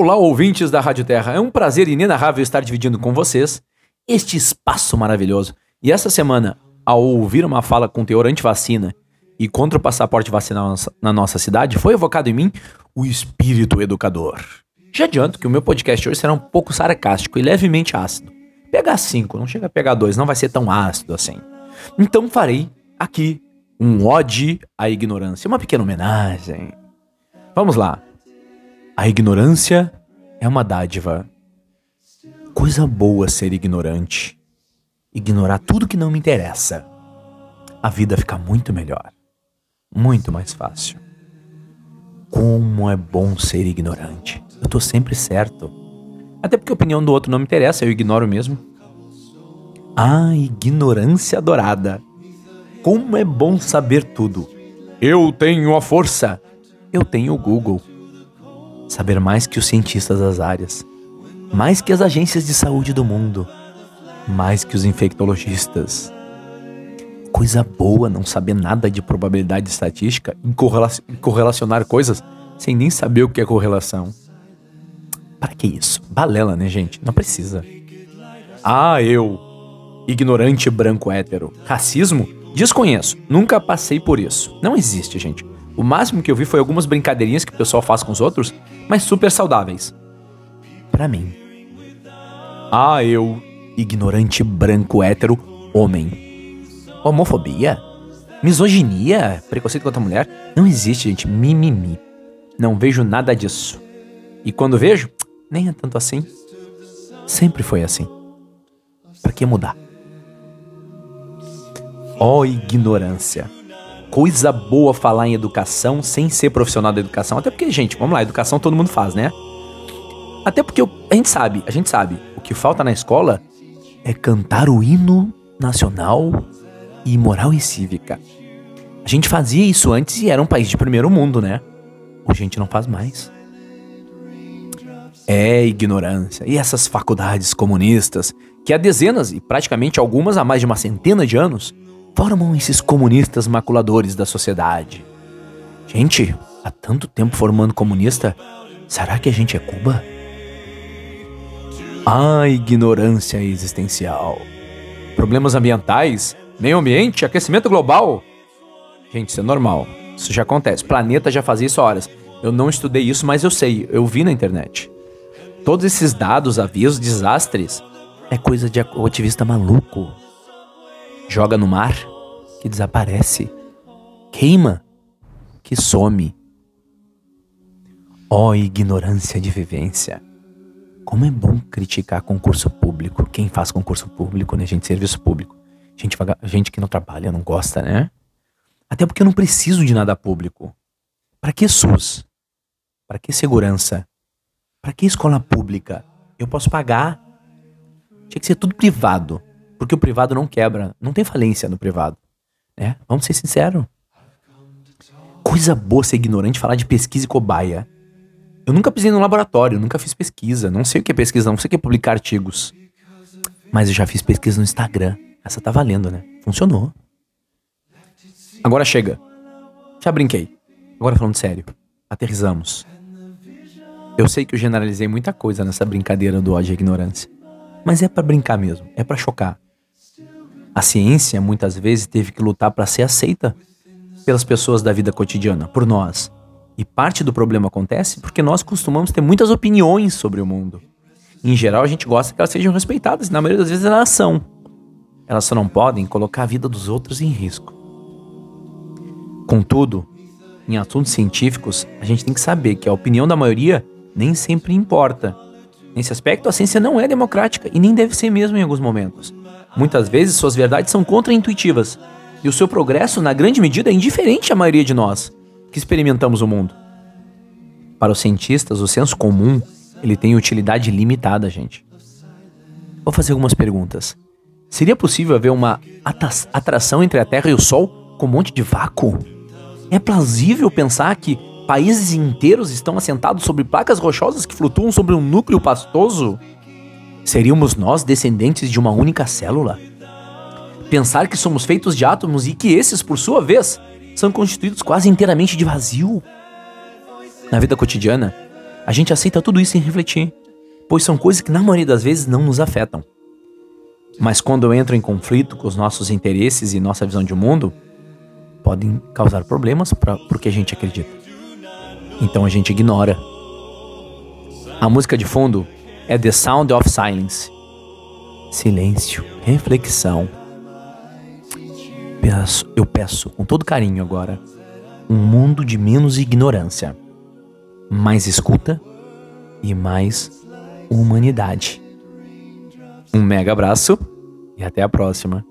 Olá, ouvintes da Rádio Terra. É um prazer inenarrável estar dividindo com vocês este espaço maravilhoso. E essa semana, ao ouvir uma fala com teor anti-vacina e contra o passaporte vacinal na nossa cidade, foi evocado em mim o espírito educador. Já adianto que o meu podcast hoje será um pouco sarcástico e levemente ácido. Pegar 5, não chega a pegar 2, não vai ser tão ácido assim. Então farei aqui um ode à ignorância, uma pequena homenagem. Vamos lá. A ignorância é uma dádiva. Coisa boa ser ignorante. Ignorar tudo que não me interessa. A vida fica muito melhor. Muito mais fácil. Como é bom ser ignorante. Eu tô sempre certo. Até porque a opinião do outro não me interessa, eu ignoro mesmo. Ah, ignorância adorada. Como é bom saber tudo. Eu tenho a força. Eu tenho o Google saber mais que os cientistas das áreas, mais que as agências de saúde do mundo, mais que os infectologistas. Coisa boa não saber nada de probabilidade estatística e correlacionar coisas sem nem saber o que é correlação. Para que isso? Balela, né, gente? Não precisa. Ah, eu, ignorante branco hétero. Racismo? Desconheço. Nunca passei por isso. Não existe, gente. O máximo que eu vi foi algumas brincadeirinhas que o pessoal faz com os outros, mas super saudáveis. Para mim. Ah, eu, ignorante branco hétero homem. Homofobia? Misoginia? Preconceito contra a mulher? Não existe, gente. Mimimi. Não vejo nada disso. E quando vejo, nem é tanto assim. Sempre foi assim. Para que mudar? Ó oh, ignorância coisa boa falar em educação sem ser profissional da educação. Até porque, gente, vamos lá, educação todo mundo faz, né? Até porque a gente sabe, a gente sabe, o que falta na escola é cantar o hino nacional e moral e cívica. A gente fazia isso antes e era um país de primeiro mundo, né? Hoje a gente não faz mais. É ignorância. E essas faculdades comunistas, que há dezenas e praticamente algumas há mais de uma centena de anos, formam esses comunistas maculadores da sociedade? Gente, há tanto tempo formando comunista, será que a gente é Cuba? A ignorância existencial. Problemas ambientais, meio ambiente, aquecimento global. Gente, isso é normal. Isso já acontece. Planeta já fazia isso há horas. Eu não estudei isso, mas eu sei. Eu vi na internet. Todos esses dados, avisos, desastres, é coisa de ativista maluco joga no mar, que desaparece, queima, que some. Ó oh, ignorância de vivência! Como é bom criticar concurso público. Quem faz concurso público, né, gente? Serviço público. Gente, gente que não trabalha, não gosta, né? Até porque eu não preciso de nada público. Para que SUS? Para que segurança? Para que escola pública? Eu posso pagar. Tinha que ser tudo privado. Porque o privado não quebra. Não tem falência no privado. Né? Vamos ser sinceros. Coisa boa ser ignorante falar de pesquisa e cobaia. Eu nunca pisei no laboratório, nunca fiz pesquisa. Não sei o que é pesquisa, não sei o que é publicar artigos. Mas eu já fiz pesquisa no Instagram. Essa tá valendo, né? Funcionou. Agora chega. Já brinquei. Agora falando sério. Aterrizamos. Eu sei que eu generalizei muita coisa nessa brincadeira do ódio à ignorância. Mas é para brincar mesmo, é para chocar. A ciência muitas vezes teve que lutar para ser aceita pelas pessoas da vida cotidiana, por nós. E parte do problema acontece porque nós costumamos ter muitas opiniões sobre o mundo. Em geral, a gente gosta que elas sejam respeitadas, e na maioria das vezes elas são. Elas só não podem colocar a vida dos outros em risco. Contudo, em assuntos científicos, a gente tem que saber que a opinião da maioria nem sempre importa. Nesse aspecto, a ciência não é democrática e nem deve ser mesmo em alguns momentos. Muitas vezes suas verdades são contraintuitivas, e o seu progresso, na grande medida, é indiferente à maioria de nós que experimentamos o mundo. Para os cientistas, o senso comum ele tem utilidade limitada, gente. Vou fazer algumas perguntas. Seria possível haver uma atração entre a Terra e o Sol com um monte de vácuo? É plausível pensar que países inteiros estão assentados sobre placas rochosas que flutuam sobre um núcleo pastoso? Seríamos nós descendentes de uma única célula? Pensar que somos feitos de átomos e que esses, por sua vez, são constituídos quase inteiramente de vazio? Na vida cotidiana, A gente aceita tudo isso sem refletir, pois são coisas que na maioria das vezes não nos afetam. Mas quando entro em conflito com os nossos interesses e nossa visão de mundo, podem causar problemas para o que a gente acredita. Então a gente ignora. A música de fundo é The Sound of Silence. Silêncio, reflexão. Peço, eu peço com todo carinho agora um mundo de menos ignorância, mais escuta e mais humanidade. Um mega abraço e até a próxima.